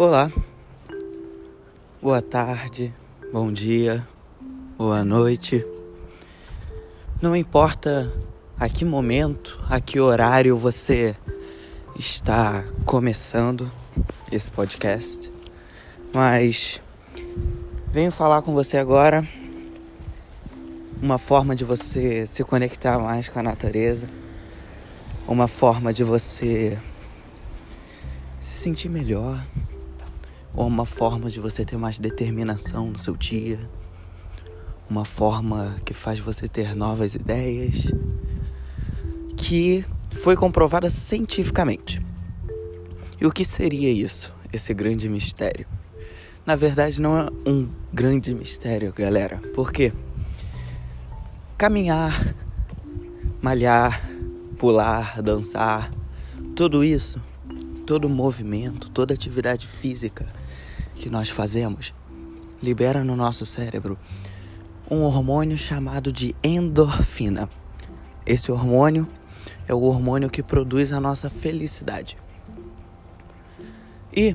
Olá, boa tarde, bom dia, boa noite. Não importa a que momento, a que horário você está começando esse podcast, mas venho falar com você agora. Uma forma de você se conectar mais com a natureza, uma forma de você se sentir melhor ou uma forma de você ter mais determinação no seu dia, uma forma que faz você ter novas ideias, que foi comprovada cientificamente. E o que seria isso, esse grande mistério? Na verdade, não é um grande mistério, galera, porque caminhar, malhar, pular, dançar, tudo isso, todo movimento, toda atividade física que nós fazemos libera no nosso cérebro um hormônio chamado de endorfina. Esse hormônio é o hormônio que produz a nossa felicidade. E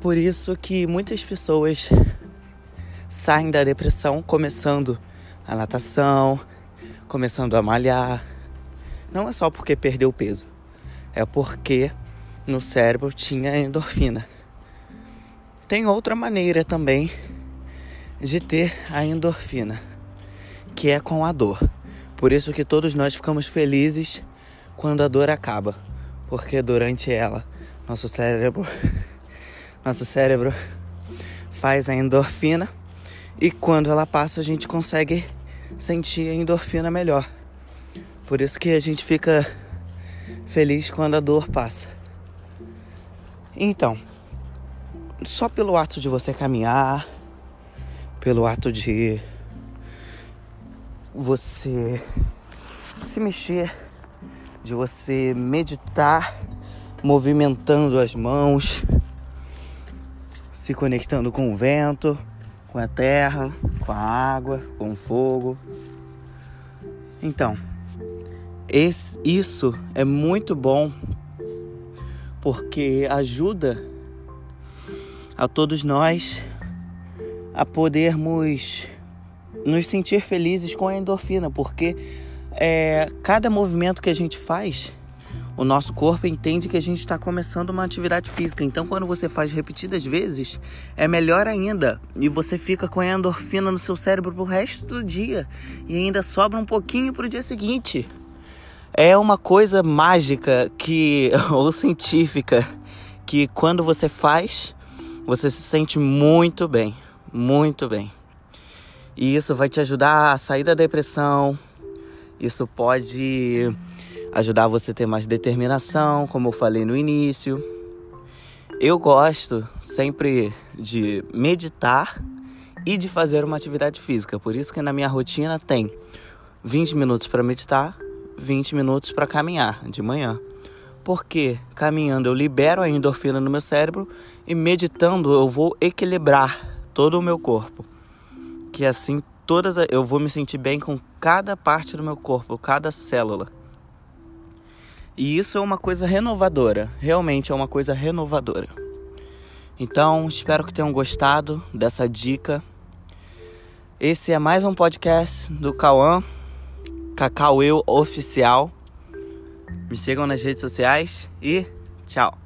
por isso que muitas pessoas saem da depressão começando a natação, começando a malhar. Não é só porque perdeu peso, é porque no cérebro tinha endorfina. Tem outra maneira também de ter a endorfina, que é com a dor. Por isso que todos nós ficamos felizes quando a dor acaba, porque durante ela nosso cérebro nosso cérebro faz a endorfina e quando ela passa a gente consegue sentir a endorfina melhor. Por isso que a gente fica feliz quando a dor passa. Então, só pelo ato de você caminhar, pelo ato de você se mexer, de você meditar, movimentando as mãos, se conectando com o vento, com a terra, com a água, com o fogo. Então, esse, isso é muito bom porque ajuda a todos nós a podermos nos sentir felizes com a endorfina, porque é, cada movimento que a gente faz, o nosso corpo entende que a gente está começando uma atividade física. Então, quando você faz repetidas vezes, é melhor ainda e você fica com a endorfina no seu cérebro pro resto do dia e ainda sobra um pouquinho pro dia seguinte. É uma coisa mágica que ou científica que quando você faz você se sente muito bem, muito bem. E isso vai te ajudar a sair da depressão. Isso pode ajudar você a ter mais determinação, como eu falei no início. Eu gosto sempre de meditar e de fazer uma atividade física. Por isso que na minha rotina tem 20 minutos para meditar, 20 minutos para caminhar de manhã. Porque caminhando eu libero a endorfina no meu cérebro e meditando eu vou equilibrar todo o meu corpo. Que assim todas eu vou me sentir bem com cada parte do meu corpo, cada célula. E isso é uma coisa renovadora, realmente é uma coisa renovadora. Então, espero que tenham gostado dessa dica. Esse é mais um podcast do Cauã, Cacau Eu Oficial. Me sigam nas redes sociais e tchau.